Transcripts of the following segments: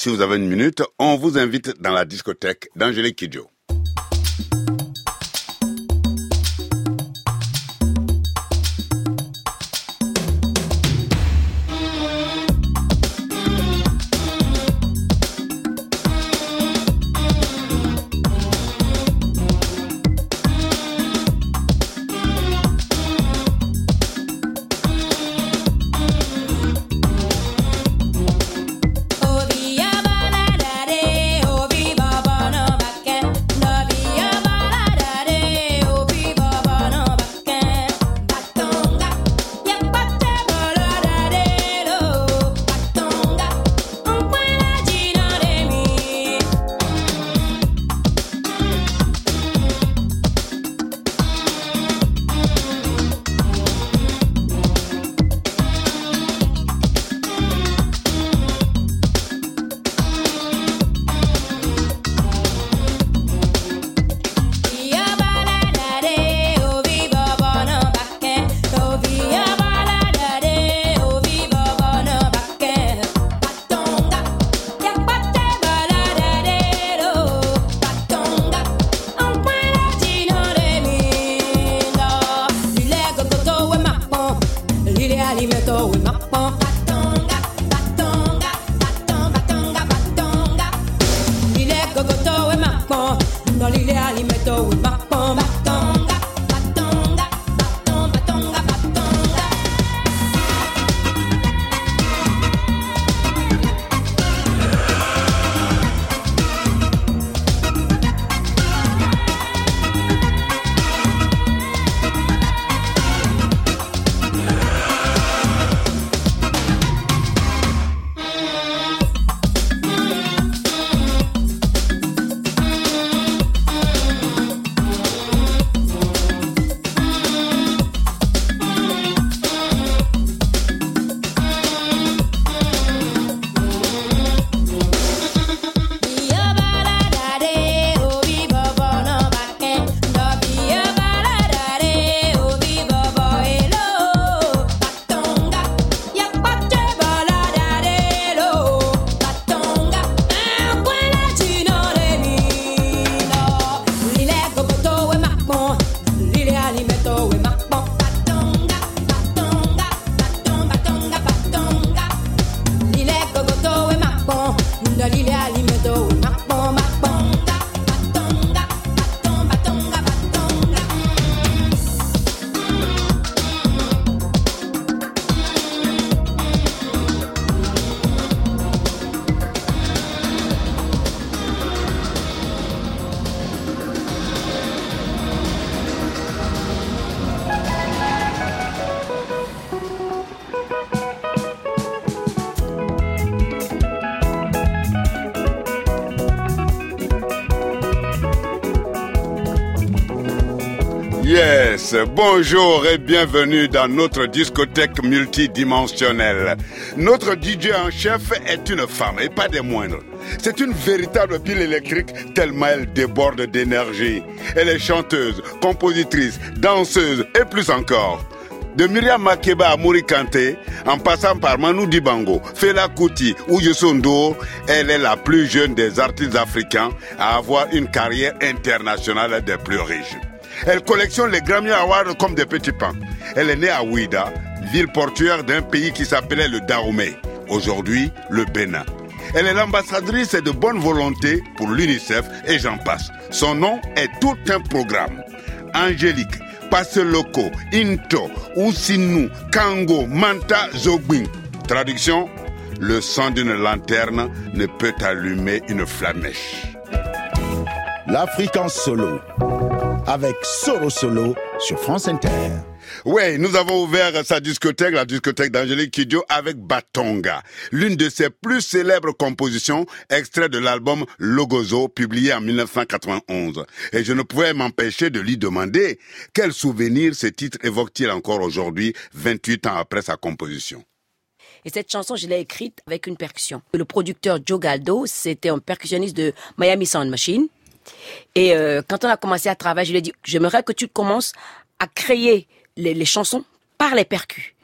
si vous avez une minute, on vous invite dans la discothèque d'Angélique Kidjo. Bonjour et bienvenue dans notre discothèque multidimensionnelle. Notre DJ en chef est une femme et pas des moindres. C'est une véritable pile électrique tellement elle déborde d'énergie. Elle est chanteuse, compositrice, danseuse et plus encore. De Myriam Makeba à Mouri Kanté, en passant par Manu Dibango, Fela Kuti ou Yusundo, elle est la plus jeune des artistes africains à avoir une carrière internationale des plus riches. Elle collectionne les Grammy Awards comme des petits pains. Elle est née à Ouida, ville portuaire d'un pays qui s'appelait le Dahomey, aujourd'hui le Bénin. Elle est l'ambassadrice de bonne volonté pour l'UNICEF et j'en passe. Son nom est tout un programme. Angélique, Passeloko, Into, Ousinou, Kango, Manta, Zogbin. Traduction Le sang d'une lanterne ne peut allumer une flamèche. L'Afrique en solo avec Solo Solo sur France Inter. Oui, nous avons ouvert sa discothèque, la discothèque d'Angélique Kidjo, avec Batonga, l'une de ses plus célèbres compositions, extrait de l'album Logozo, publié en 1991. Et je ne pouvais m'empêcher de lui demander quel souvenir ce titre évoque-t-il encore aujourd'hui, 28 ans après sa composition? Et cette chanson, je l'ai écrite avec une percussion. Le producteur Joe Galdo, c'était un percussionniste de Miami Sound Machine. Et euh, quand on a commencé à travailler, je lui ai dit, j'aimerais que tu commences à créer les, chansons par les percus.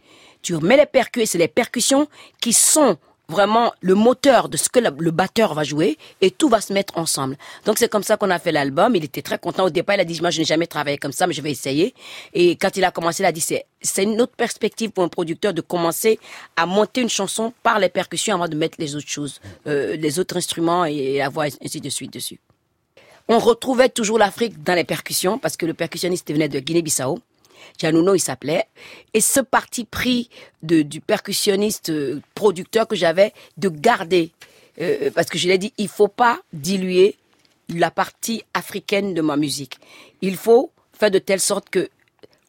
Tu mets les percus et c'est les percussions qui sont vraiment le moteur de ce que le batteur va jouer et tout va se mettre ensemble. Donc c'est comme ça qu'on a fait l'album. Il était très content au départ. Il a dit moi je n'ai jamais travaillé comme ça, mais je vais essayer. Et quand il a commencé, il a dit c'est c'est une autre perspective pour un producteur de commencer à monter une chanson par les percussions avant de mettre les autres choses, euh, les autres instruments et la voix ainsi de suite dessus. On retrouvait toujours l'Afrique dans les percussions parce que le percussionniste venait de Guinée-Bissau. Giannuno, il s'appelait. Et ce parti pris du percussionniste euh, producteur que j'avais de garder, euh, parce que je l'ai dit, il faut pas diluer la partie africaine de ma musique. Il faut faire de telle sorte que,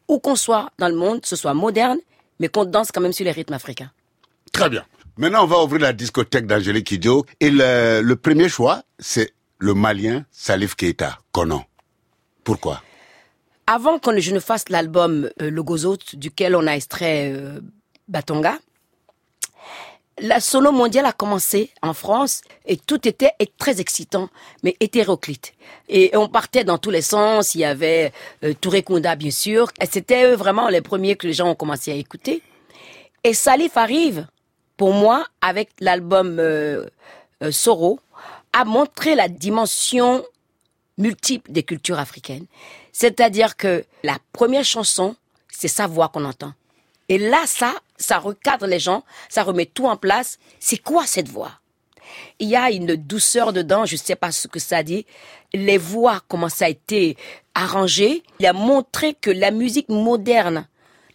où qu'on soit dans le monde, ce soit moderne, mais qu'on danse quand même sur les rythmes africains. Très bien. Maintenant, on va ouvrir la discothèque d'Angélique Kidjo. Et le premier choix, c'est le Malien Salif Keita, Konan. Pourquoi? Avant que je ne fasse l'album euh, Le Gozo, duquel on a extrait euh, Batonga, la solo mondiale a commencé en France et tout était très excitant, mais hétéroclite. Et on partait dans tous les sens. Il y avait euh, Touré Kunda, bien sûr. C'était vraiment les premiers que les gens ont commencé à écouter. Et Salif arrive, pour moi, avec l'album euh, euh, Soro, à montrer la dimension multiple des cultures africaines. C'est-à-dire que la première chanson, c'est sa voix qu'on entend. Et là, ça, ça recadre les gens, ça remet tout en place. C'est quoi cette voix? Il y a une douceur dedans, je ne sais pas ce que ça dit. Les voix, comment ça a été arrangé. Il a montré que la musique moderne,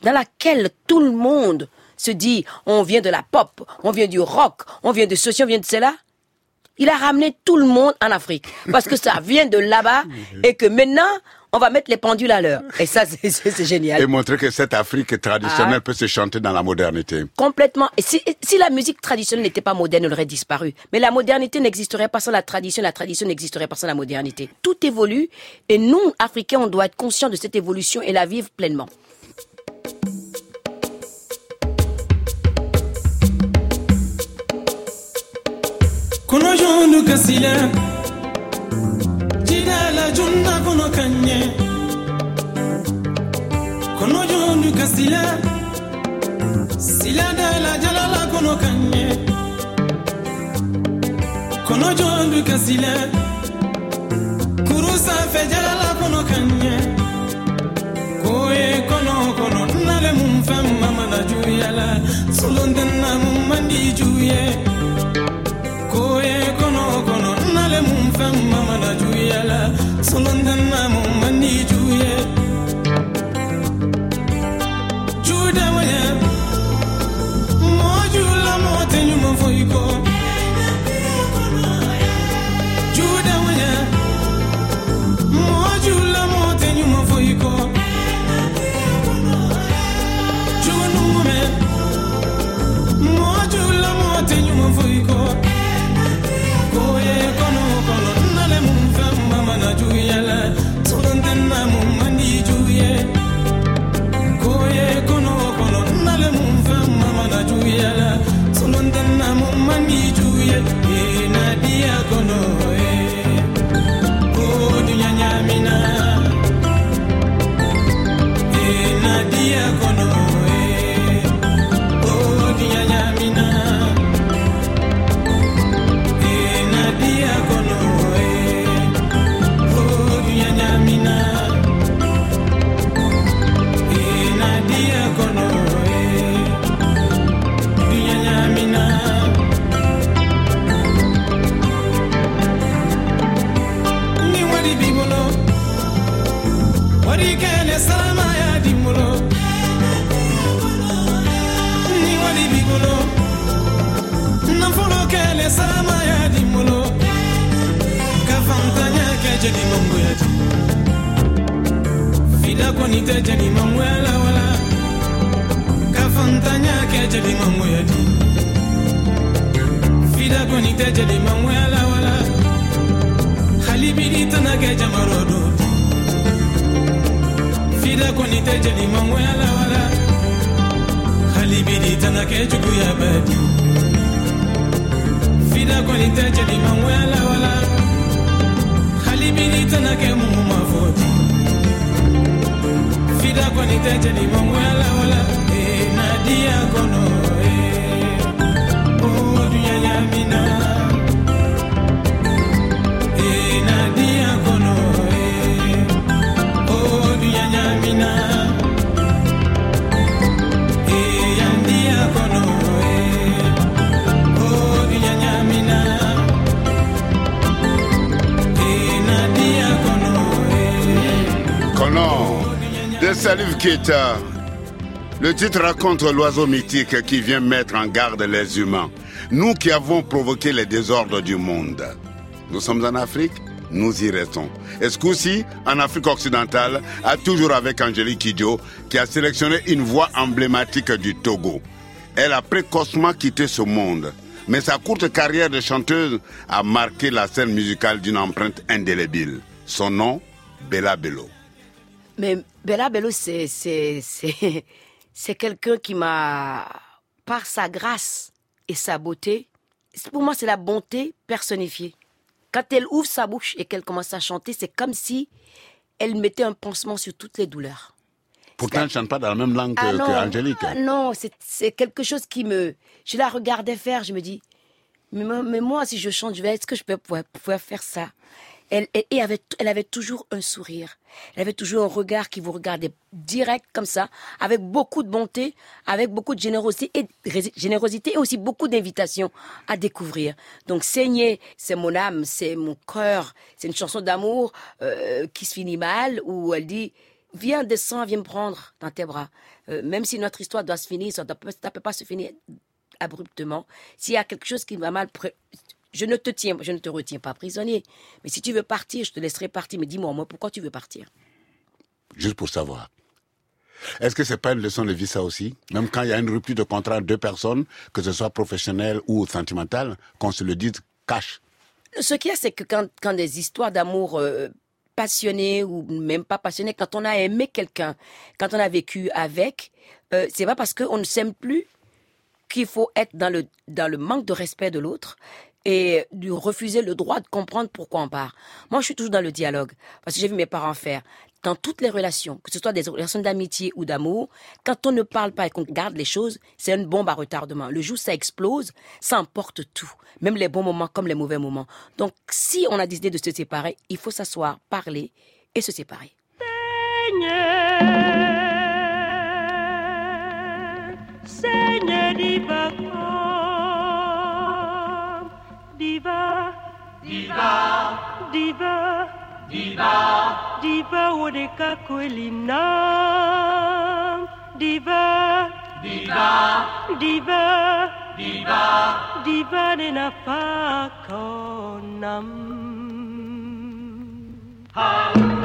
dans laquelle tout le monde se dit, on vient de la pop, on vient du rock, on vient de ceci, on vient de cela. Il a ramené tout le monde en Afrique parce que ça vient de là-bas et que maintenant on va mettre les pendules à l'heure. Et ça, c'est génial. Et montrer que cette Afrique traditionnelle ah. peut se chanter dans la modernité. Complètement. Et si, si la musique traditionnelle n'était pas moderne, elle aurait disparu. Mais la modernité n'existerait pas sans la tradition, la tradition n'existerait pas sans la modernité. Tout évolue et nous, Africains, on doit être conscients de cette évolution et la vivre pleinement. Kuno joonu gasile Jidala junna kuno kanye. Kuno joonu kasila, Sila dala jalala kuno kanye. Kuno joonu kasila, Kurusa fe jalala kuno kanye. Koye kono kono nale mumfem mamana juyala Sulundana mumandi juye Thank you ye kɔnɔ kɔnɔ n'ale mun fɛn ma mana juguya la. Sɔlɔ tɛ na mun man di ye Le titre raconte l'oiseau mythique qui vient mettre en garde les humains. Nous qui avons provoqué les désordres du monde. Nous sommes en Afrique, nous y restons. Et ce coup-ci, en Afrique occidentale, a toujours avec Angélique Kidjo, qui a sélectionné une voix emblématique du Togo. Elle a précocement quitté ce monde, mais sa courte carrière de chanteuse a marqué la scène musicale d'une empreinte indélébile. Son nom, Bella Bello. Mais Bella Bello, c'est, c'est, c'est, c'est quelqu'un qui m'a, par sa grâce et sa beauté, pour moi, c'est la bonté personnifiée. Quand elle ouvre sa bouche et qu'elle commence à chanter, c'est comme si elle mettait un pansement sur toutes les douleurs. Pourtant, elle ne chante pas dans la même langue que, Ah non, que Angélique. ah non, c'est, c'est quelque chose qui me... Je la regardais faire, je me dis, mais, moi- mais moi, si je chante, je vais, est-ce que je peux pouvoir, pouvoir faire ça? Elle, avait, toujours un sourire. Elle avait toujours un regard qui vous regardait direct comme ça, avec beaucoup de bonté, avec beaucoup de générosité et, générosité et aussi beaucoup d'invitations à découvrir. Donc, saigner, c'est mon âme, c'est mon cœur. C'est une chanson d'amour euh, qui se finit mal, où elle dit Viens, descends, viens me prendre dans tes bras. Euh, même si notre histoire doit se finir, ça ne peut pas se finir abruptement. S'il y a quelque chose qui va mal, je ne te tiens, je ne te retiens pas prisonnier. Mais si tu veux partir, je te laisserai partir. Mais dis-moi, moi, pourquoi tu veux partir? Juste pour savoir. Est-ce que c'est pas une leçon de vie ça aussi? Même quand il y a une rupture de contrat entre deux personnes, que ce soit professionnelle ou sentimentale, qu'on se le dise cash. Ce qu'il y a, c'est que quand, quand des histoires d'amour euh, passionnées ou même pas passionnées, quand on a aimé quelqu'un, quand on a vécu avec, euh, c'est pas parce qu'on ne s'aime plus qu'il faut être dans le, dans le manque de respect de l'autre et lui refuser le droit de comprendre pourquoi on part. Moi, je suis toujours dans le dialogue parce que j'ai vu mes parents faire. Dans toutes les relations, que ce soit des relations d'amitié ou d'amour, quand on ne parle pas et qu'on garde les choses, c'est une bombe à retardement. Le jour ça explose, ça emporte tout, même les bons moments comme les mauvais moments. Donc, si on a décidé de se séparer, il faut s'asseoir, parler et se séparer. Seigneur diva diva. Diva. Diva. Diva wodeka kwelina diva. Diva. Diva. Diva. Diva nena pakonam. Kuenyenye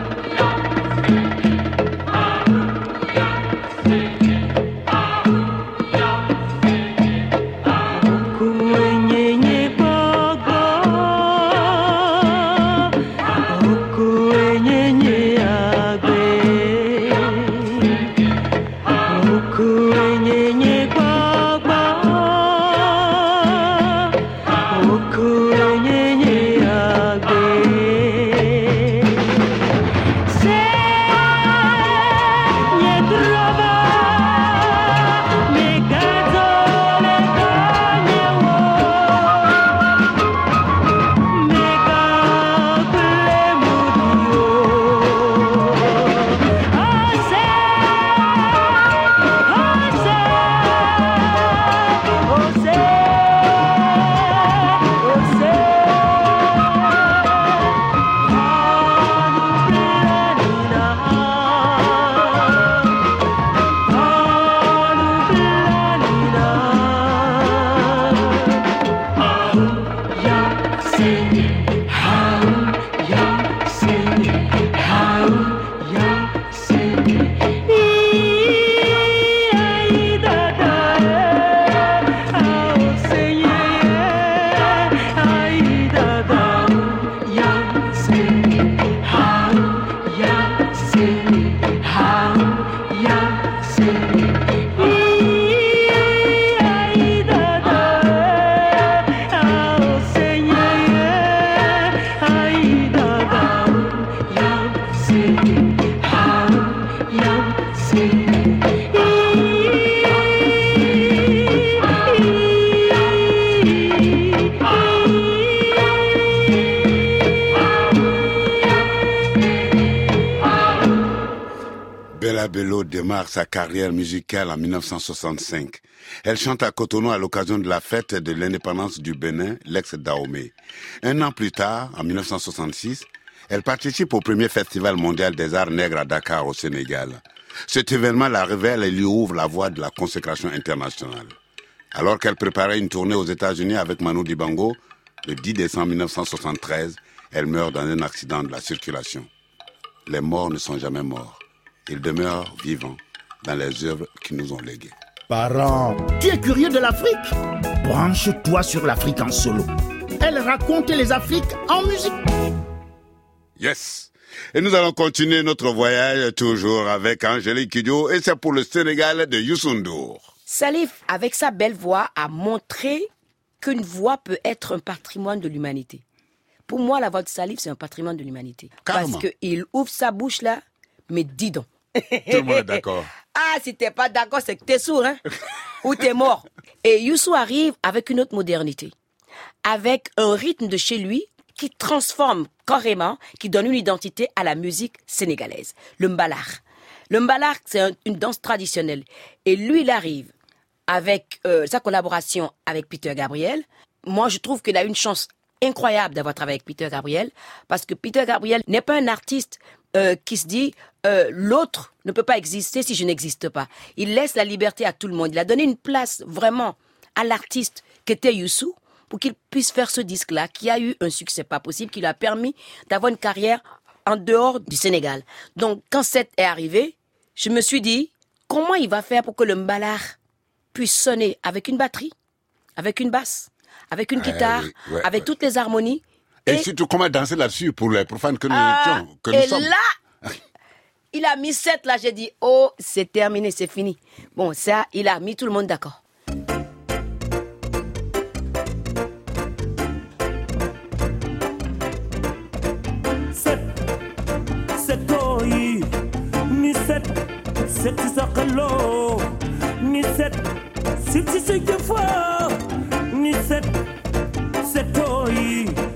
sa carrière musicale en 1965. Elle chante à Cotonou à l'occasion de la fête de l'indépendance du Bénin, l'ex-Dahomey. Un an plus tard, en 1966, elle participe au premier festival mondial des arts nègres à Dakar, au Sénégal. Cet événement la révèle et lui ouvre la voie de la consécration internationale. Alors qu'elle préparait une tournée aux États-Unis avec Manu Dibango, le 10 décembre 1973, elle meurt dans un accident de la circulation. Les morts ne sont jamais morts. Ils demeurent vivants dans les œuvres qu'ils nous ont léguées. Parents, tu es curieux de l'Afrique? Branche-toi sur l'Afrique en solo. Elle raconte les Afriques en musique. Yes. Et nous allons continuer notre voyage toujours avec Angélique Kidjo et c'est pour le Sénégal de Youssou N'Dour. Salif, avec sa belle voix, a montré qu'une voix peut être un patrimoine de l'humanité. Pour moi, la voix de Salif, c'est un patrimoine de l'humanité. Parce qu'il ouvre sa bouche là, mais dis donc. Tout le monde est d'accord. Ah, si t'es pas d'accord, c'est que t'es sourd, hein? Ou t'es mort. Et Youssou arrive avec une autre modernité. Avec un rythme de chez lui qui transforme carrément, qui donne une identité à la musique sénégalaise. Le mbalar. Le mbalar, c'est un- une danse traditionnelle. Et lui, il arrive avec euh, sa collaboration avec Peter Gabriel. Moi, je trouve qu'il a une chance incroyable d'avoir travaillé avec Peter Gabriel parce que Peter Gabriel n'est pas un artiste euh, qui se dit euh, l'autre ne peut pas exister si je n'existe pas. Il laisse la liberté à tout le monde. Il a donné une place vraiment à l'artiste qu'était Youssou pour qu'il puisse faire ce disque-là qui a eu un succès pas possible, qui lui a permis d'avoir une carrière en dehors du Sénégal. Donc, quand cette est arrivé, je me suis dit, comment il va faire pour que le mbalar puisse sonner avec une batterie, avec une basse, avec une Ouais, guitare, ouais, avec ouais. toutes les harmonies. Et, surtout, comment danser là-dessus pour les profanes que nous, Ah, étions, que nous et sommes. là, il a mis 7 là, j'ai dit, oh, c'est terminé, c'est fini. Bon, ça, il a mis tout le monde d'accord. set set ci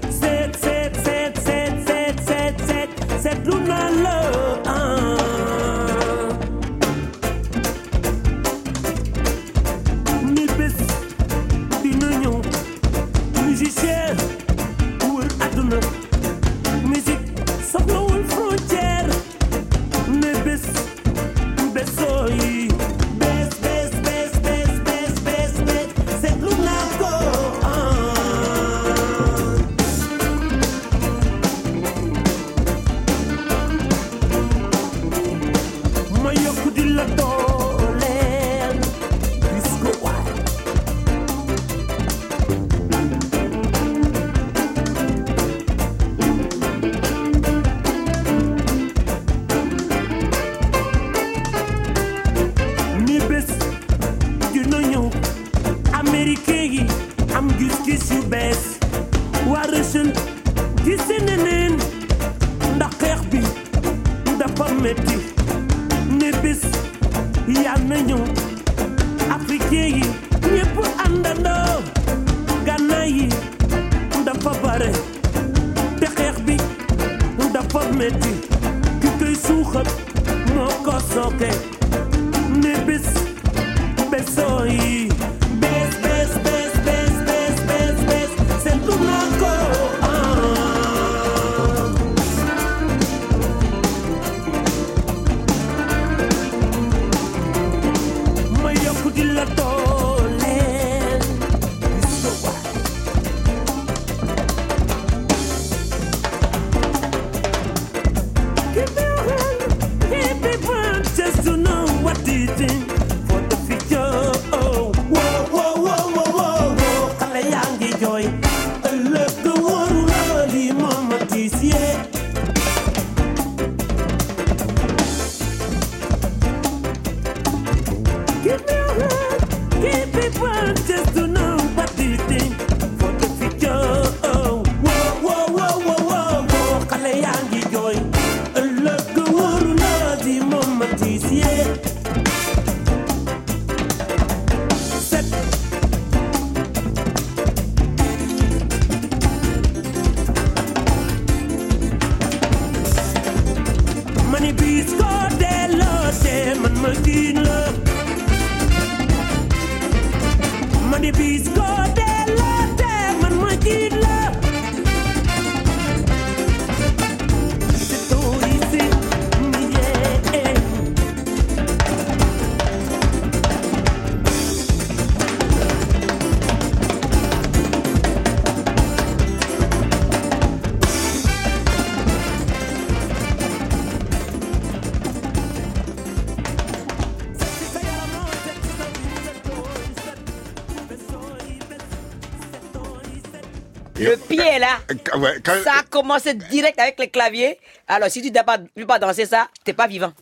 ouais, quand- ça a commencé direct avec les claviers. Alors, si tu ne pas, peux pas danser ça, t'es pas vivant.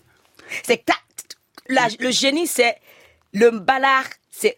C'est que t'as- la- le génie, c'est le ballard, c'est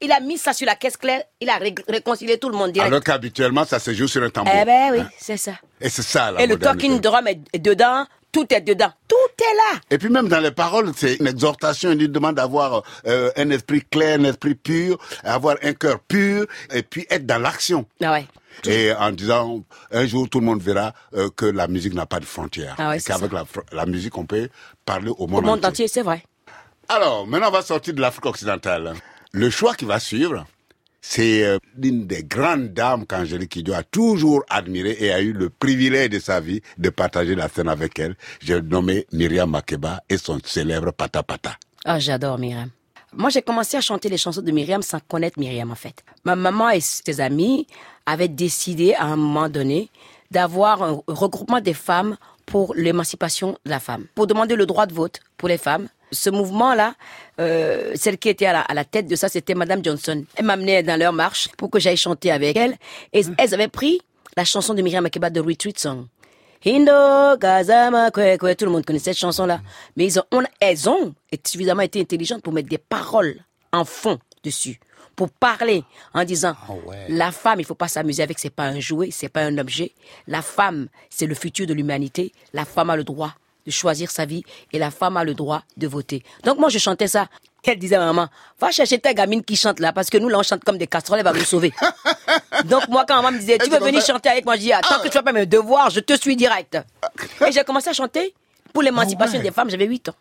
il a mis ça sur la caisse claire, il a ré- réconcilié tout le monde direct. Alors qu'habituellement, ça se joue sur un tambour. eh ben oui, c'est ça. Et c'est ça, la Et le talking drum est dedans, tout est dedans, tout est là. Et puis même dans les paroles, c'est une exhortation, il demande d'avoir euh, un esprit clair, un esprit pur, avoir un cœur pur, et puis être dans l'action. Ah ouais. Et en disant, un jour tout le monde verra euh, que la musique n'a pas de frontières. Ah ouais, et qu'avec la, musique, on peut parler au monde, Au monde entier. entier, c'est vrai. Alors, maintenant, on va sortir de l'Afrique occidentale. Le choix qui va suivre, c'est euh, l'une des grandes dames qu'Angélique Kidjo a toujours admirée et a eu le privilège de sa vie de partager la scène avec elle. J'ai nommé Myriam Makeba et son célèbre Pata Pata. Ah, j'adore Myriam. Moi, j'ai commencé à chanter les chansons de Myriam sans connaître Myriam, en fait. Ma maman et ses amis avaient décidé, à un moment donné, d'avoir un regroupement des femmes pour l'émancipation de la femme, pour demander le droit de vote pour les femmes. Ce mouvement-là, euh, celle qui était à la, à la tête de ça, c'était Madame Johnson. Elle m'amenait dans leur marche pour que j'aille chanter avec elle. Et elles avaient pris la chanson de Myriam Makeba de Retreat Song. Hindo, Gazama, kwe, kwe, tout le monde connaît cette chanson-là. Mais ils ont, on- elles ont suffisamment été intelligentes pour mettre des paroles en fond dessus. Pour parler en disant, la femme, il faut pas s'amuser avec, c'est pas un jouet, c'est pas un objet. La femme, c'est le futur de l'humanité. La femme a le droit de choisir sa vie et la femme a le droit de voter. Donc moi, je chantais ça. Elle disait à maman, va chercher ta gamine qui chante là, parce que nous, là, on chante comme des casseroles, elle va nous sauver. Donc moi, quand maman me disait, tu veux venir chanter avec moi, je dis, attends que tu fasses pas mes devoirs, je te suis direct. Et j'ai commencé à chanter pour l'émancipation Ah ouais. des femmes, j'avais 8 ans.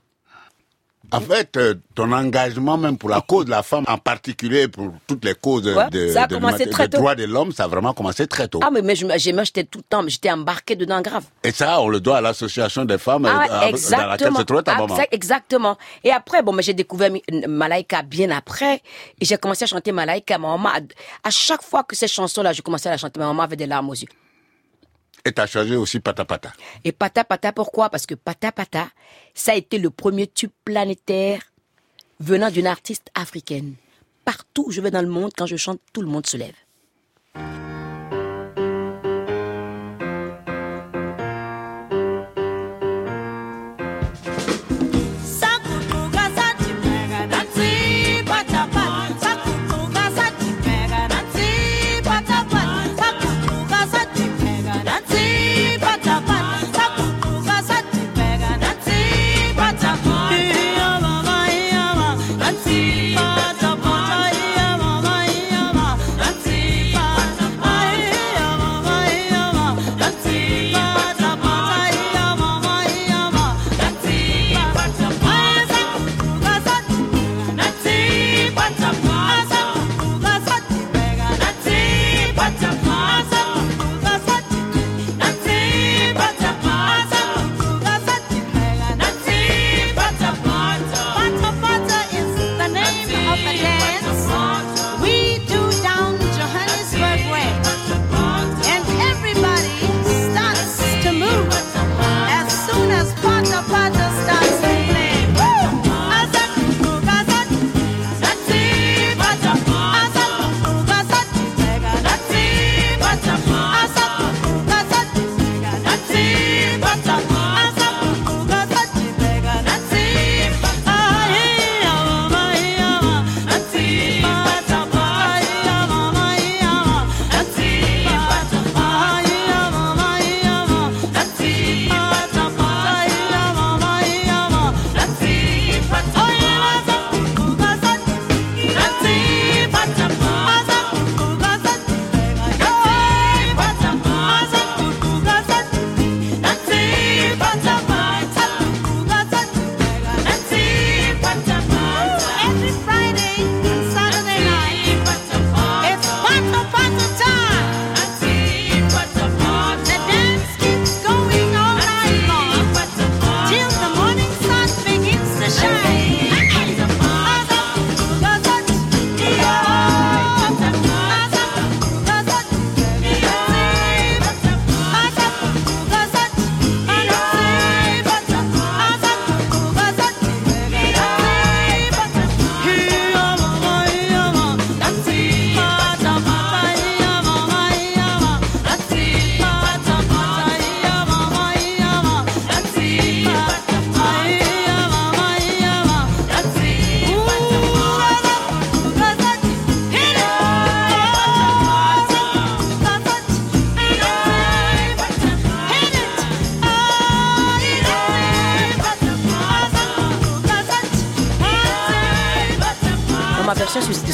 En fait, euh, ton engagement même pour la cause de la femme, en particulier pour toutes les causes Ouais, de, ça a de commencé très tôt. de l'homme, ça a vraiment commencé très tôt. Ah, mais, mais j'étais tout le temps, j'étais embarquée dedans grave. Et ça, on le doit à l'association des femmes euh, Ah, euh, dans laquelle se trouvait ta maman. Exact- Exactement. Et après, bon, mais j'ai découvert Mi- Malaika bien après. Et j'ai commencé à chanter Malaika. Ma maman, à chaque fois que ces chansons-là, je commençais à la chanter, ma maman avait des larmes aux yeux. Et t'as changé aussi Pata. Et Pata, pourquoi? Parce que Pata Pata, ça a été le premier tube planétaire venant d'une artiste africaine. Partout où je vais dans le monde, quand je chante, tout le monde se lève.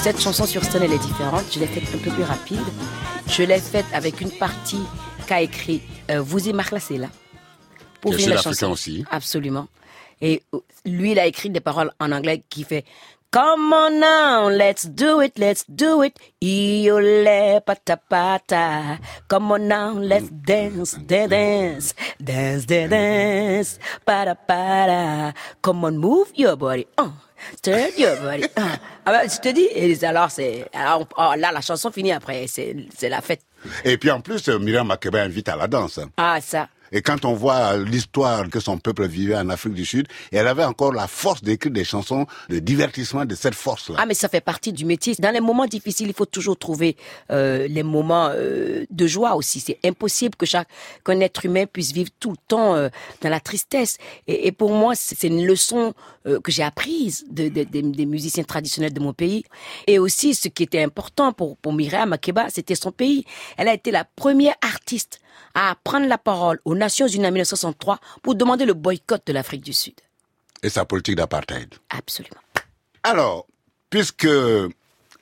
Cette chanson sur scène, elle est différente. Je l'ai faite un peu plus rapide. Je l'ai faite avec une partie qu'a écrit euh, Vous et Marla, c'est là. Pour finir la chanson. aussi. Absolument. Et euh, lui, il a écrit des paroles en anglais qui fait Come on now, let's do it, let's do it. Iole pata pata. Come on now, let's dance, dance, dance, dance, dance, dance. Para para. Come on, move your body. Uh, turn your body. Uh. Ah ben, je te dis, et alors c'est, alors, oh, là la chanson finit après, c'est, c'est la fête. Et puis en plus, euh, Myriam Makeba invite à la danse. Ah ça. Et quand on voit l'histoire que son peuple vivait en Afrique du Sud, elle avait encore la force d'écrire des chansons de divertissement de cette force-là. Ah, mais ça fait partie du métier. Dans les moments difficiles, il faut toujours trouver euh, les moments euh, de joie aussi. C'est impossible que chaque qu'un être humain puisse vivre tout le temps euh, dans la tristesse. Et, et pour moi, c'est une leçon euh, que j'ai apprise de, de- des- des musiciens traditionnels de mon pays. Et aussi, ce qui était important pour, pour Myriam Makeba, c'était son pays. Elle a été la première artiste à prendre la parole aux Nations Unies en 1963 pour demander le boycott de l'Afrique du Sud. Et sa politique d'apartheid. Absolument. Alors, puisque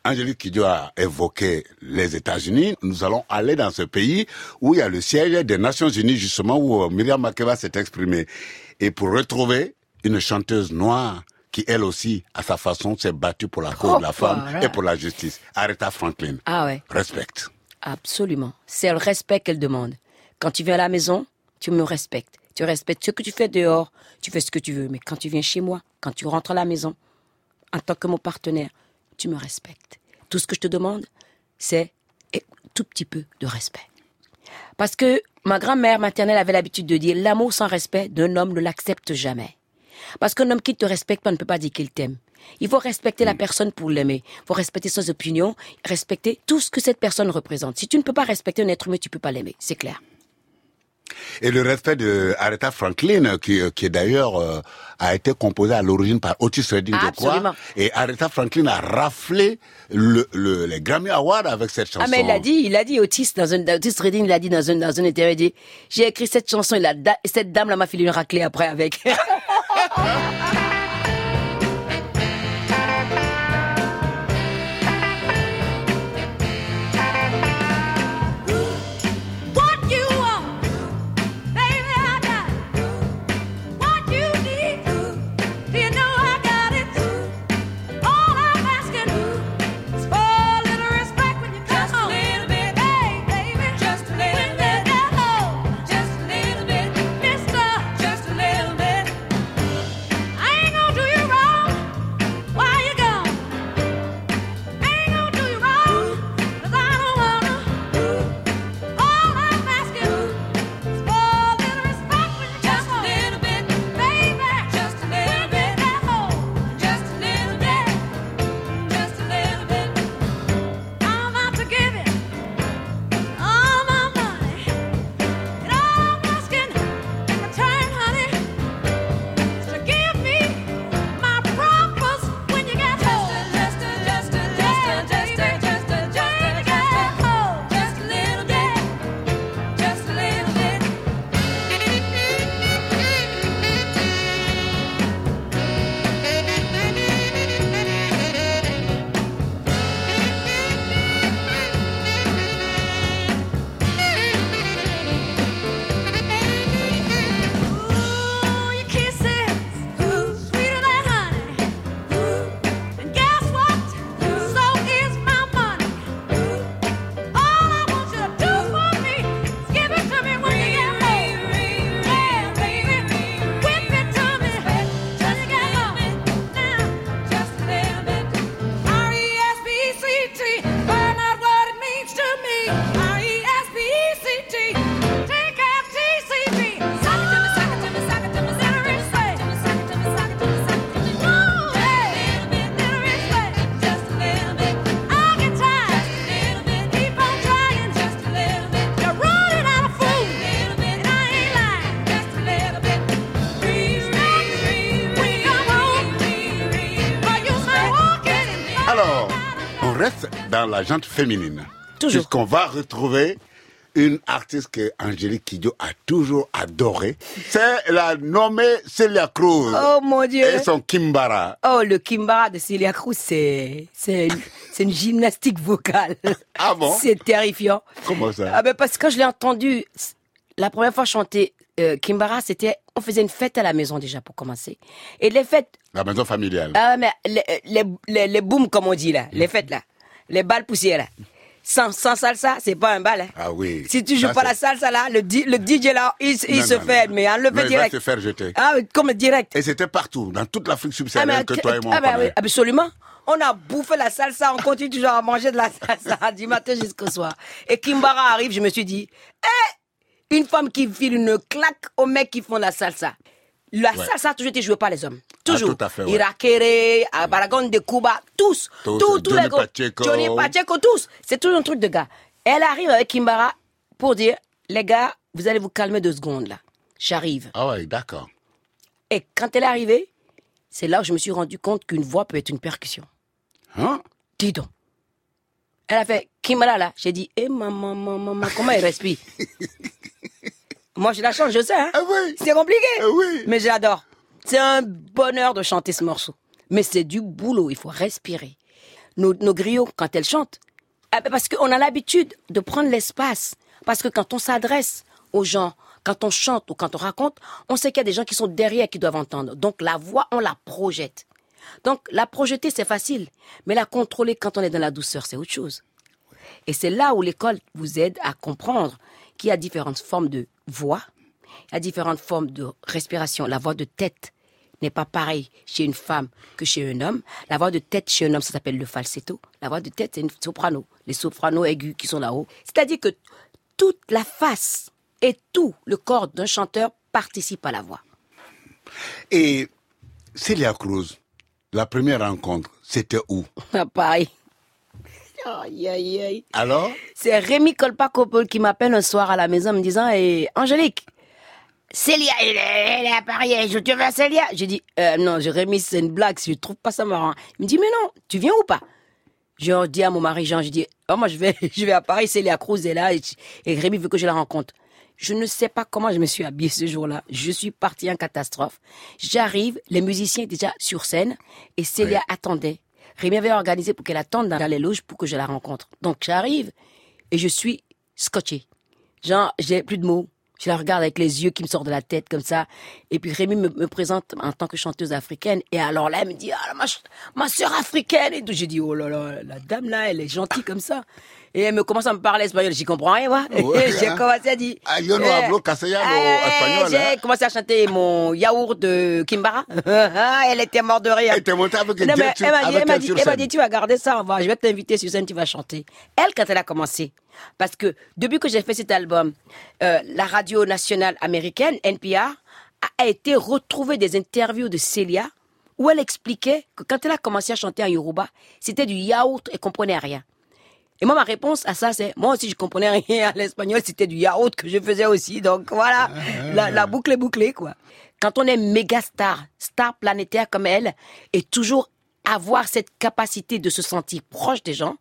Angélique Kidjo a évoqué les États-Unis, nous allons aller dans ce pays où il y a le siège des Nations Unies, justement, où euh, Myriam Makeba s'est exprimée. Et pour retrouver une chanteuse noire qui, elle aussi, à sa façon, s'est battue pour la cause Oh, de la femme voilà. et pour la justice. Aretha Franklin. Ah ouais. Respecte. Absolument. C'est le respect qu'elle demande. Quand tu viens à la maison, tu me respectes. Tu respectes ce que tu fais dehors, tu fais ce que tu veux. Mais quand tu viens chez moi, quand tu rentres à la maison, en tant que mon partenaire, tu me respectes. Tout ce que je te demande, c'est tout petit peu de respect. Parce que ma grand-mère maternelle avait l'habitude de dire l'amour sans respect d'un homme ne l'accepte jamais. Parce qu'un homme qui ne te respecte pas ne peut pas dire qu'il t'aime. Il faut respecter la personne pour l'aimer. Il faut respecter ses opinions, respecter tout ce que cette personne représente. Si tu ne peux pas respecter un être humain, tu peux pas l'aimer. C'est clair. Et le respect de Aretha Franklin, euh, qui, euh, qui d'ailleurs euh, a été composé à l'origine par Otis Redding, je crois. Absolument. Et Aretha Franklin a raflé le, le, les Grammy Awards avec cette chanson. Ah, mais il a dit, il a dit Otis dans un, Otis Redding, il a dit dans un, dans un interview, il dit, j'ai écrit cette chanson et la, cette dame là m'a filé une raclée après avec. la jante féminine. Toujours. Puisqu'on va retrouver une artiste que Angélique Kidjo a toujours adorée. C'est la nommée Celia Cruz. Oh mon Dieu. Et son Kimbara. Oh, le Kimbara de Celia Cruz, c'est, c'est, une, c'est une gymnastique vocale. Ah bon? C'est terrifiant. Comment ça? Ah ben parce que quand je l'ai entendu, la première fois chanter euh, Kimbara, c'était, on faisait une fête à la maison déjà pour commencer. Et les fêtes, La maison familiale. ah mais les, les, les, les booms comme on dit là, les fêtes là, les balles poussières là. Sans, sans salsa, c'est pas un bal. Hein. Ah oui. Si tu joues Ça, pas la salsa là, le, di- le DJ là, il, il Non, se non, fait, non. mais enlever Non, il va direct. se faire jeter. Ah, oui, comme direct. Et c'était partout, dans toute l'Afrique Ah, subsaharienne que toi et moi ah, ben oui, absolument. On a bouffé la salsa, on continue toujours à manger de la salsa du matin jusqu'au soir. Et Kimbara arrive, je me suis dit, eh, une femme qui file une claque aux mecs qui font la salsa. La Ouais. salsa a toujours été jouée par les hommes. Toujours. Ah, tout à fait, ouais. Irakere, Baragon de Cuba, tous. Tous, tous, tous les gars. Pacheco. Johnny Pacheco, tous. C'est toujours un truc de gars. Elle arrive avec Kimbara pour dire, les gars, vous allez vous calmer deux secondes là. J'arrive. Ah ouais, d'accord. Et quand elle est arrivée, c'est là où je me suis rendu compte qu'une voix peut être une percussion. Hein? Dis donc. Elle a fait Kimara là. J'ai dit, eh maman, maman, maman, comment elle respire? Moi, je la chante, je sais. Hein? Ah oui. C'est compliqué. Ah oui. Mais j'adore. C'est un bonheur de chanter ce morceau. Mais c'est du boulot, il faut respirer. Nos, nos griots, quand elles chantent, ah ben parce qu'on a l'habitude de prendre l'espace. Parce que quand on s'adresse aux gens, quand on chante ou quand on raconte, on sait qu'il y a des gens qui sont derrière qui doivent entendre. Donc la voix, on la projette. Donc la projeter, c'est facile. Mais la contrôler quand on est dans la douceur, c'est autre chose. Et c'est là où l'école vous aide à comprendre qu'il y a différentes formes de voix, il y a différentes formes de respiration. La voix de tête n'est pas pareille chez une femme que chez un homme. La voix de tête chez un homme, ça s'appelle le falsetto. La voix de tête, c'est une soprano. Les sopranos aigus qui sont là-haut. C'est-à-dire que toute la face et tout le corps d'un chanteur participe à la voix. Et Celia Cruz, la première rencontre, c'était où? Ah, Pareil. Aïe, aïe, aïe. Alors? C'est Rémi Colpa-Copol qui m'appelle un soir à la maison en me disant eh, Angélique, Célia, elle, est- elle est à Paris, je te veux Célia. J'ai dit euh, Non, Rémi, c'est une blague, je trouve pas ça marrant. Il me dit Mais non, tu viens ou pas? Je dis à mon mari Jean, je dis oh, Moi, je vais, je vais à Paris, Célia Cruz est là et, et Rémi veut que je la rencontre. Je ne sais pas comment je me suis habillée ce jour-là. Je suis partie en catastrophe. J'arrive, les musiciens étaient déjà sur scène et Célia attendait. Rémi avait organisé pour qu'elle attende dans les loges pour que je la rencontre. Donc j'arrive et je suis scotché. Genre, j'ai plus de mots. Je la regarde avec les yeux qui me sortent de la tête comme ça. Et puis Rémi me, présente en tant que chanteuse africaine. Et alors là, elle me dit, ah, ma, ma sœur africaine. Et tout. J'ai dit, oh là là, la dame là, elle est gentille comme ça. Et elle me commence à me parler espagnol. J'y comprends rien, moi. Ouais, j'ai hein. commencé à dire. Ah, yo no eh, hablo castellano, eh, espagnol, J'ai hein. commencé à chanter mon yaourt de Kimbara. Ah, elle était morte de rire. Elle était montée avec Non, mais Jack sur- elle m'a dit, elle m'a elle tu vas garder ça, on va, je vais t'inviter sur scène, tu vas chanter. Elle, quand elle a commencé, parce que depuis que j'ai fait cet album, euh, la radio nationale américaine, NPR, a, été retrouver des interviews de Célia où elle expliquait que quand elle a commencé à chanter en Yoruba, c'était du yaourt et comprenait rien. Et moi, ma réponse à ça, c'est, moi aussi, je comprenais rien à l'espagnol, c'était du yaourt que je faisais aussi. Donc voilà, la, la boucle est bouclée, quoi. Quand on est méga star, star planétaire comme elle, et toujours avoir cette capacité de se sentir proche des gens,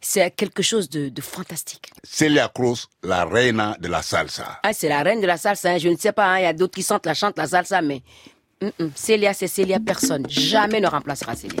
c'est quelque chose de, de fantastique. Celia Cruz, la reina de la salsa. Ah, c'est la reine de la salsa, hein. je ne sais pas, hein, il y a d'autres qui sentent la chantent la salsa, mais hum, hum, Célia, c'est Célia, personne. Jamais ne remplacera Célia.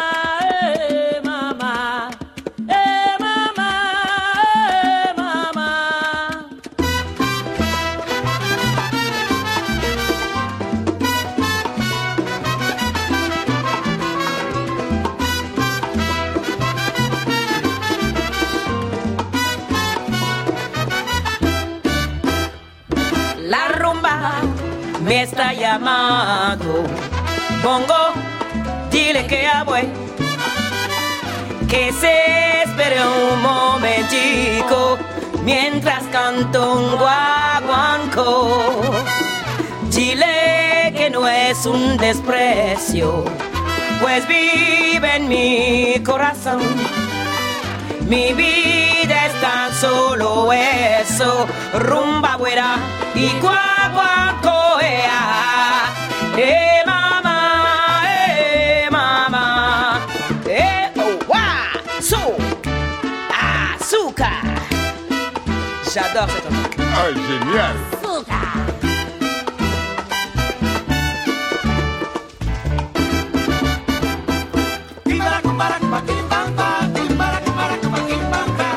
está llamando. Bongo, dile que voy. Que se espere un momentico mientras canto un guaguanco. Dile que no es un desprecio, pues vive en mi corazón. Mi vida es tan solo eso, rumba güera y guaguacoea. Eh, mamá, eh, mamá. Eh, oh, wow. So, azúcar. J'adore cette. Ah,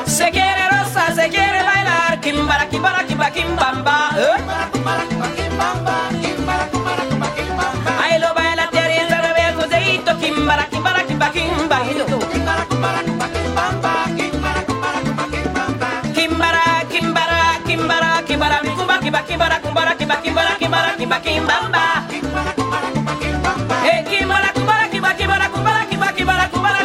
Se quiere rosa, se quiere bailar, kimbara, kimbara, kimbara, kimbamba. Kimba, kimbara, kumbara, kimba, kimbara, kimbara, kimba, kimbamba. Eh, kimbara, kumbara, kimba, kimbara, kumbara, kimba, kimbara, kumbara,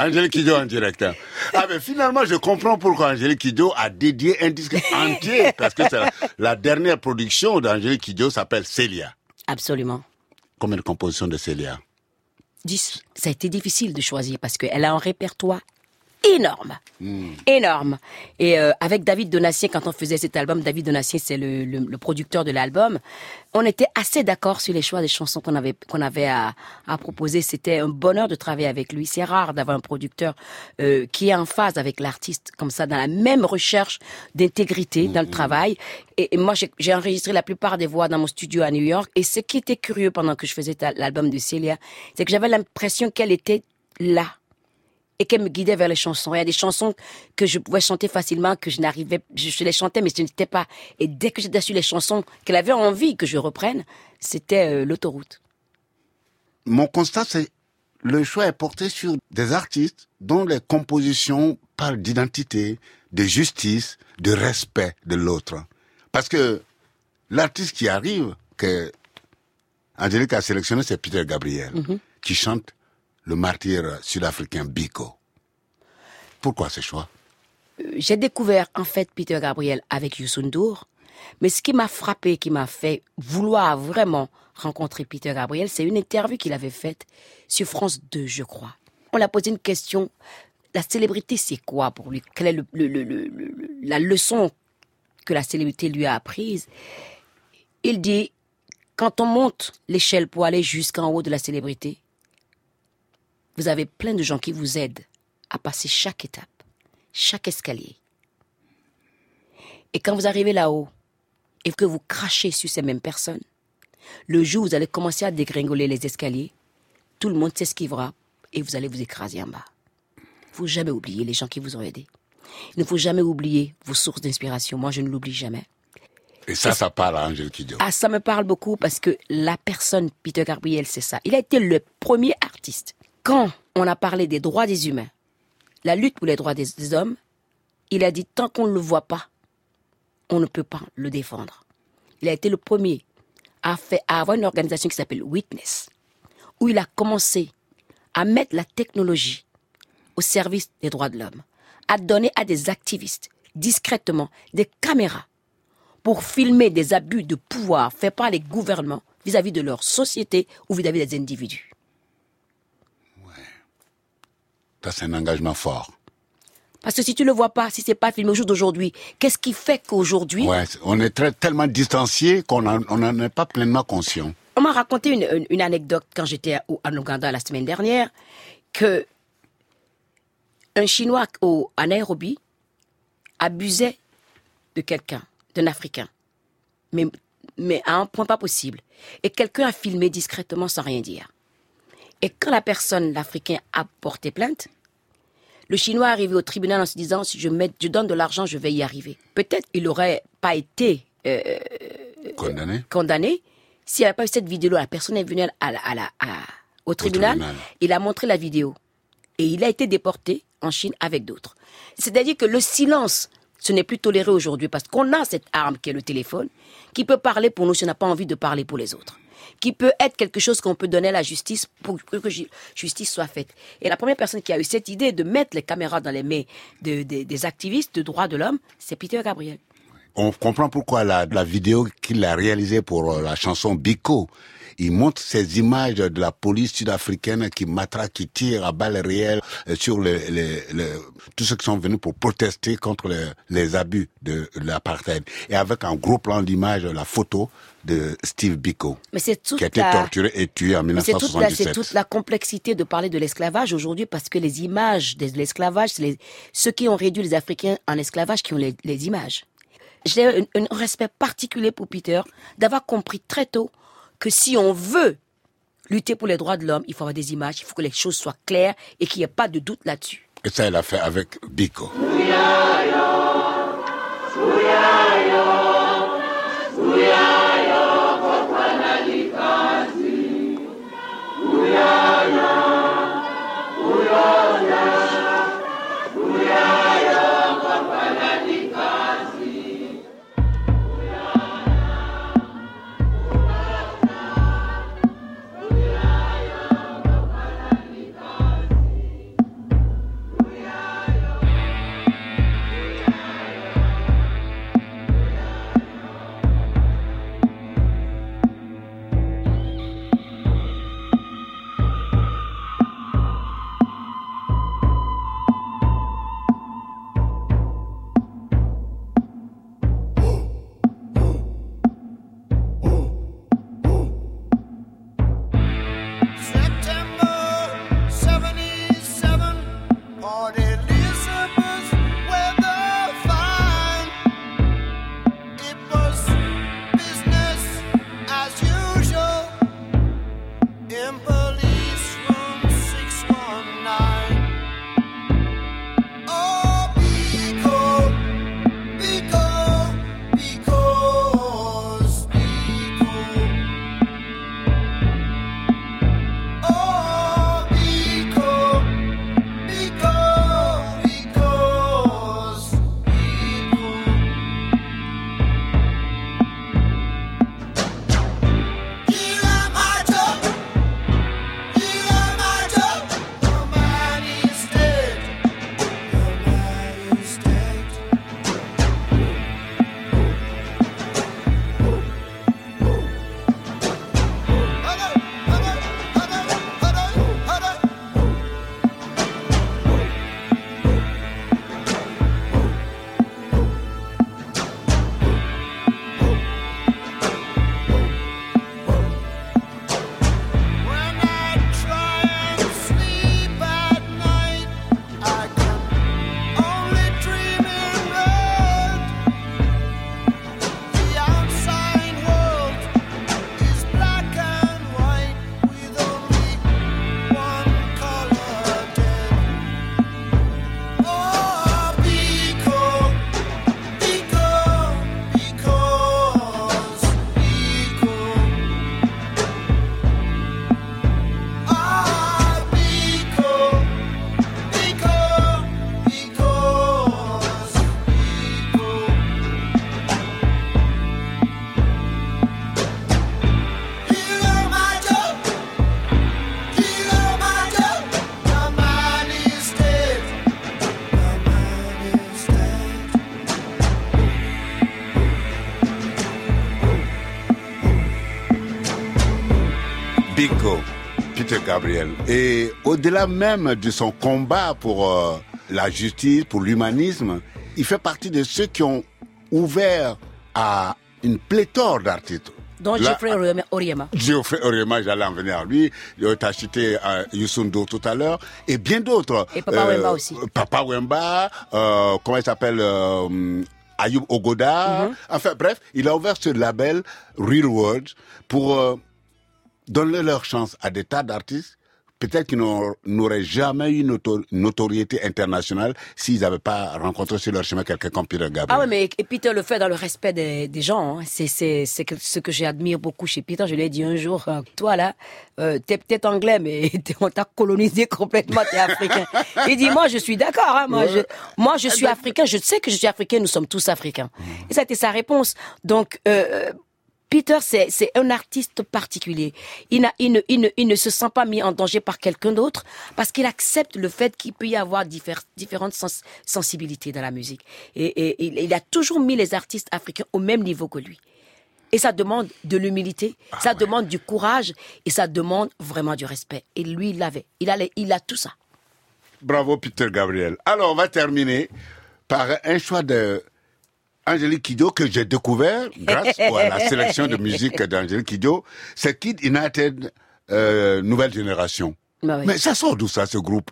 Angélique Kidjo en direct. Ah mais finalement je comprends pourquoi Angélique Kidjo a dédié un disque entier parce que c'est la, la dernière production d'Angélique Kidjo s'appelle Célia. Absolument. Combien de compositions de Célia? 10. Ça a été difficile de choisir parce qu'elle a un répertoire énorme. Hmm. Énorme. Et euh, avec David Donatien, quand on faisait cet album, David Donatien, c'est le, le, le producteur de l'album, on était assez d'accord sur les choix des chansons qu'on avait, qu'on avait à, à proposer. C'était un bonheur de travailler avec lui. C'est rare d'avoir un producteur euh, qui est en phase avec l'artiste, comme ça, dans la même recherche d'intégrité dans le travail. Et, et moi, j'ai j'ai enregistré la plupart des voix dans mon studio à New York. Et ce qui était curieux pendant que je faisais l'album de Célia, c'est que j'avais l'impression qu'elle était là et qu'elle me guidait vers les chansons. Il y a des chansons que je pouvais chanter facilement, que je n'arrivais, je, les chantais, mais ce n'était pas. Et dès que j'étais sur les chansons qu'elle avait envie que je reprenne, c'était euh, l'autoroute. Mon constat c'est le choix est porté sur des artistes dont les compositions parlent d'identité, de justice, de respect de l'autre. Parce que l'artiste qui arrive, que Angélique a sélectionné, c'est Peter Gabriel, qui chante le martyr sud-africain Biko. Pourquoi ce choix? Euh, J'ai découvert en fait Peter Gabriel avec Youssou N'Dour, mais ce qui m'a frappé, qui m'a fait vouloir vraiment rencontrer Peter Gabriel, c'est une interview qu'il avait faite sur France 2, je crois. On l'a posé une question la célébrité, c'est quoi pour lui? Quelle est la leçon que la célébrité lui a apprise? Il dit, quand on monte l'échelle pour aller jusqu'en haut de la célébrité, vous avez plein de gens qui vous aident à passer chaque étape, chaque escalier. Et quand vous arrivez là-haut et que vous crachez sur ces mêmes personnes, le jour où vous allez commencer à dégringoler les escaliers, tout le monde s'esquivera et vous allez vous écraser en bas. Il ne faut jamais oublier les gens qui vous ont aidé. Il ne faut jamais oublier vos sources d'inspiration. Moi, je ne l'oublie jamais. Et ça, ça parle à Angèle Kidjo. Ah, ça me parle beaucoup parce que la personne, Peter Gabriel, c'est ça. Il a été le premier artiste. Quand on a parlé des droits des humains, la lutte pour les droits des, hommes, il a dit tant qu'on ne le voit pas, on ne peut pas le défendre. Il a été le premier à, à avoir une organisation qui s'appelle Witness, où il a commencé à mettre la technologie au service des droits de l'homme, à donner à des activistes discrètement des caméras pour filmer des abus de pouvoir faits par les gouvernements vis-à-vis de leur société ou vis-à-vis des individus. Ça, c'est un engagement fort. Parce que si tu le vois pas, si c'est pas filmé au jour d'aujourd'hui, qu'est-ce qui fait qu'aujourd'hui, Ouais, on est très, tellement distancié qu'on en- on n'en est pas pleinement conscient. on m'a raconté une, une- une anecdote quand j'étais en Ouganda la semaine dernière, que un Chinois au, à Nairobi abusait de quelqu'un, d'un Africain, mais, mais à un point pas possible. Et quelqu'un a filmé discrètement sans rien dire. Et quand la personne, l'Africain, a porté plainte, le Chinois est arrivé au tribunal en se disant si je, mets, je donne de l'argent, je vais y arriver. Peut-être il n'aurait pas été euh, Condamné condamné s'il n'y avait pas eu cette vidéo. La personne est venue à la- à la- à- au, tribunal, tribunal. il a montré la vidéo et il a été déporté en Chine avec d'autres. C'est-à-dire que le silence, ce n'est plus toléré aujourd'hui parce qu'on a cette arme qui est le téléphone, qui peut parler pour nous si on n'a pas envie de parler pour les autres, qui peut être quelque chose qu'on peut donner à la justice pour que ju- justice soit faite. Et la première personne qui a eu cette idée de mettre les caméras dans les mains de- de- des activistes de droits de l'homme, c'est Peter Gabriel. On comprend pourquoi la, la vidéo qu'il a réalisée pour euh, la chanson Biko, il montre ces images de la police sud-africaine qui matraque, qui tire à balles réelles euh, sur les, les, les- tous ceux qui sont venus pour protester contre les, les abus de, l'apartheid. Et avec un gros plan d'image, la photo de Steve Biko, Mais qui a été la- torturé et tué en Mais c'est toute, 1977. toute la complexité de parler de l'esclavage aujourd'hui parce que les images de l'esclavage, c'est les, ceux qui ont réduit les Africains en esclavage qui ont les, les images. J'ai un, un respect particulier pour Peter d'avoir compris très tôt que si on veut lutter pour les droits de l'homme, il faut avoir des images, il faut que les choses soient claires et qu'il n'y ait pas de doute là-dessus. Et ça, il a fait avec Biko. Bingo, Peter Gabriel. Et au-delà même de son combat pour euh, la justice, pour l'humanisme, il fait partie de ceux qui ont ouvert à une pléthore d'artistes. dont Là- Geoffrey Oriema- Oriema. Geoffrey Oriema, j'allais en venir à lui. Tu as cité euh, Youssou N'Dour tout à l'heure. Et bien d'autres. Et Papa Wemba aussi. Papa Wemba, euh, comment il s'appelle euh, Ayoub Ogoda. Mhm. Enfin bref, il a ouvert ce label Real World pour euh, donner leur chance à des tas d'artistes peut-être qu'ils n'aur- n'auraient jamais eu une noto- notoriété internationale s'ils n'avaient pas rencontré sur leur chemin quelqu'un comme Peter Gabriel. Ah ouais, mais et Peter le fait dans le respect des, des gens. hein. C'est c'est c'est que- ce que j'admire beaucoup chez Peter. Je lui ai dit un jour, euh, toi là, euh, t'es peut-être anglais, mais t'es- on t'a colonisé complètement. T'es africain. Il dit moi je suis d'accord. Hein, moi je moi je suis africain. Je sais que je suis africain. Nous sommes tous africains. Et ça a été sa réponse. Donc euh, Peter, c'est un artiste particulier. Il, ne, il, ne, il ne se sent pas mis en danger par quelqu'un d'autre parce qu'il accepte le fait qu'il peut y avoir diffère- différentes sens- sensibilités dans la musique. Et, et il, il a toujours mis les artistes africains au même niveau que lui. Et ça demande de l'humilité, ça demande du courage et ça demande vraiment du respect. Et lui, il l'avait. Il, a les- il a tout ça. Bravo Peter Gabriel. Alors on va terminer par un choix de Angélique Kidjo que j'ai découvert grâce à la sélection de musique d'Angélique Kidjo. C'est Kid United euh, Nouvelle Génération. Bah oui. Mais ça sort d'où ça, ce groupe?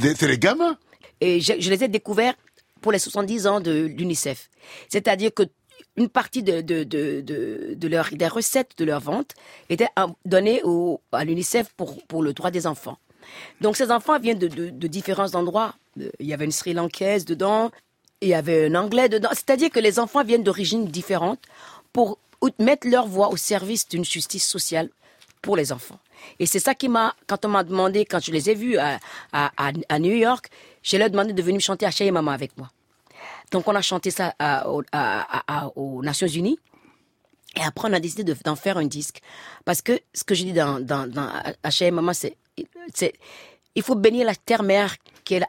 C'est les gamins? Et je, je les ai découverts pour les 70 ans de l'UNICEF. C'est-à-dire que une partie de, de, de, de, de leur, des recettes de leur vente était donnée au, à l'UNICEF pour, pour le droit des enfants. Donc ces enfants viennent de, de, de différents endroits. Euh, Il y avait une Sri Lankaise dedans, il y avait un Anglais dedans. C'est-à-dire que les enfants viennent d'origines différentes pour mettre leur voix au service d'une justice sociale pour les enfants. Et c'est ça qui m'a, quand on m'a demandé, quand je les ai vus à, New York, je leur demandé de venir chanter à Chez Maman avec moi. Donc on a chanté ça à- aux Nations Unies. Et après, on a décidé de- d'en faire un disque. Parce que ce que je dis dans, dans, dans H.A. Maman, c'est, il faut bénir la terre-mère qui est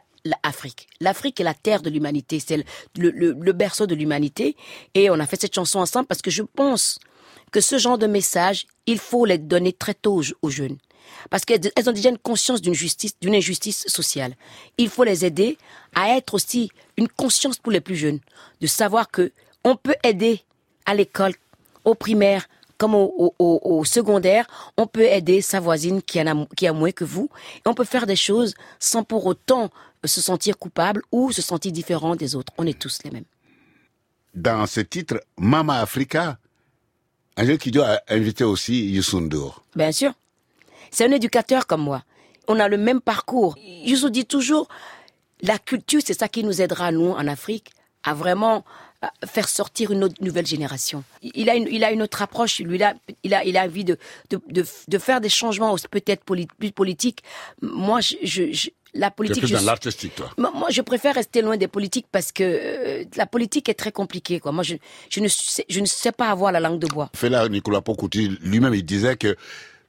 l'Afrique. L'Afrique est la terre de l'humanité, c'est le, berceau de l'humanité. Et on a fait cette chanson ensemble parce que je pense que ce genre de message, il faut les donner très tôt aux, jeunes. Parce qu'elles elles ont déjà une conscience d'une justice, d'une injustice sociale. Il faut les aider à être aussi une conscience pour les plus jeunes, de savoir que on peut aider à l'école, au primaire, comme au, secondaire, on peut aider sa voisine qui, a, qui a moins que vous. Et on peut faire des choses sans pour autant se sentir coupable ou se sentir différent des autres. On est tous les mêmes. Dans ce titre, Mama Africa, Angélique Kidjo a invité aussi Youssou N'Dour. Bien sûr. C'est un éducateur comme moi. On a le même parcours. Vous dis toujours, la culture, c'est ça qui nous aidera, nous, en Afrique, à vraiment euh, faire sortir une autre nouvelle génération. Il a une, il a une autre approche. Lui, il a, il a, il a envie de, de, de, de faire des changements peut-être plus politiques. Moi, je, je, je- la politique. plus je dans l'artistique, toi. moi, moi, je préfère rester loin des politiques parce que euh, la politique est très compliquée. Quoi. Moi, je, je, ne sais, je ne sais pas avoir la langue de bois. Fela Nicolas Pocouti lui-même, il disait que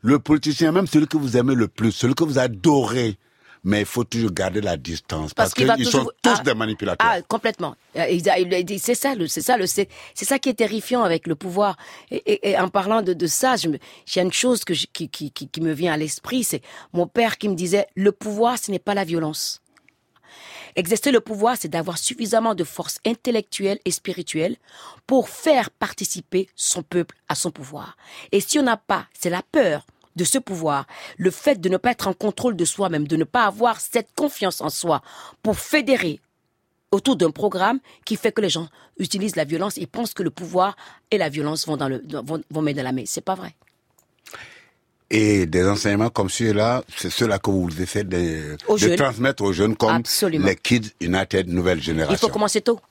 le politicien, même celui que vous aimez le plus, celui que vous adorez, mais il faut toujours garder la distance parce, qu'ils toujours- sont tous Ah, des manipulateurs. Ah, complètement. Euh, il a- il a C'est ça, c'est ça, c'est ça qui est terrifiant avec le pouvoir. Et, et- et en parlant de, de ça, je me- j'ai une chose que je- qui, qui, qui, qui me vient à l'esprit, c'est mon père qui me disait le pouvoir, ce n'est pas la violence. Exercer le pouvoir, c'est d'avoir suffisamment de force intellectuelle et spirituelle pour faire participer son peuple à son pouvoir. Et si on n'a pas, c'est la peur de ce pouvoir, le fait de ne pas être en contrôle de soi-même, de ne pas avoir cette confiance en soi pour fédérer autour d'un programme qui fait que les gens utilisent la violence et pensent que le pouvoir et la violence vont dans le vont, vont mettre dans la main. C'est pas vrai. Et des enseignements comme ceux-là, c'est ceux-là que vous essayez de, Aux de transmettre aux jeunes comme Absolument. les Kids United Nouvelle Génération. Il faut commencer tôt.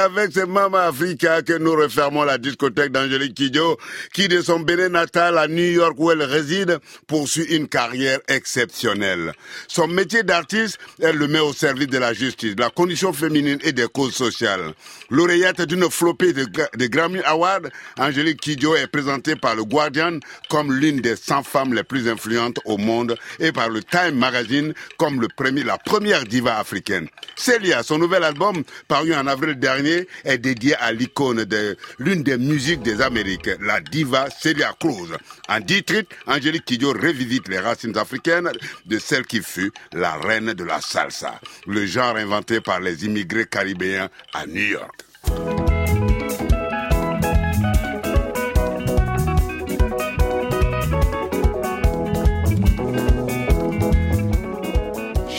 Avec ce Mama Africa que nous refermons la discothèque d'Angélique Kidjo, qui de son Bénin natal à New York où elle réside, poursuit une carrière exceptionnelle. Son métier d'artiste, elle le met au service de la justice, de la condition féminine et des causes sociales. Lauréate d'une flopée de, gra- de Grammy Awards, Angélique Kidjo est présentée par le Guardian comme l'une des 100 femmes les plus influentes au monde et par le Time Magazine comme le premier, la première diva africaine. Celia, son nouvel album, paru en avril dernier, est dédié à l'icône de l'une des musiques des Amériques, la diva Celia Cruz. En dix Angélique Kidjo revisite les racines africaines de celle qui fut la reine de la salsa, le genre inventé par les immigrés caribéens à New York. you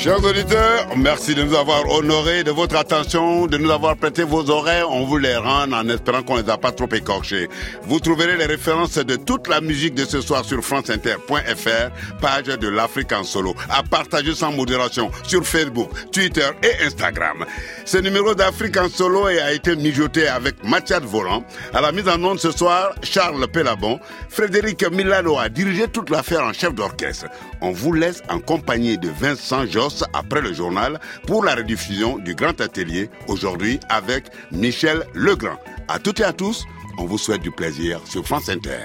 Chers auditeurs, merci de nous avoir honorés de votre attention, de nous avoir prêté vos oreilles. On vous les rend en espérant qu'on les a pas trop écorchés. Vous trouverez les références de toute la musique de ce soir sur franceinter.fr, page de l'Afrique en solo, à partager sans modération sur Facebook, Twitter et Instagram. Ce numéro d'Afrique en solo a été mijoté avec Mathias Volant. À la mise en onde ce soir, Charles Pelabon. Frédéric Milano a dirigé toute l'affaire en chef d'orchestre. On vous laisse en compagnie de Vincent Joss après le journal pour la rediffusion du Grand Atelier aujourd'hui avec Michel Legrand. À toutes et à tous, on vous souhaite du plaisir sur France Inter.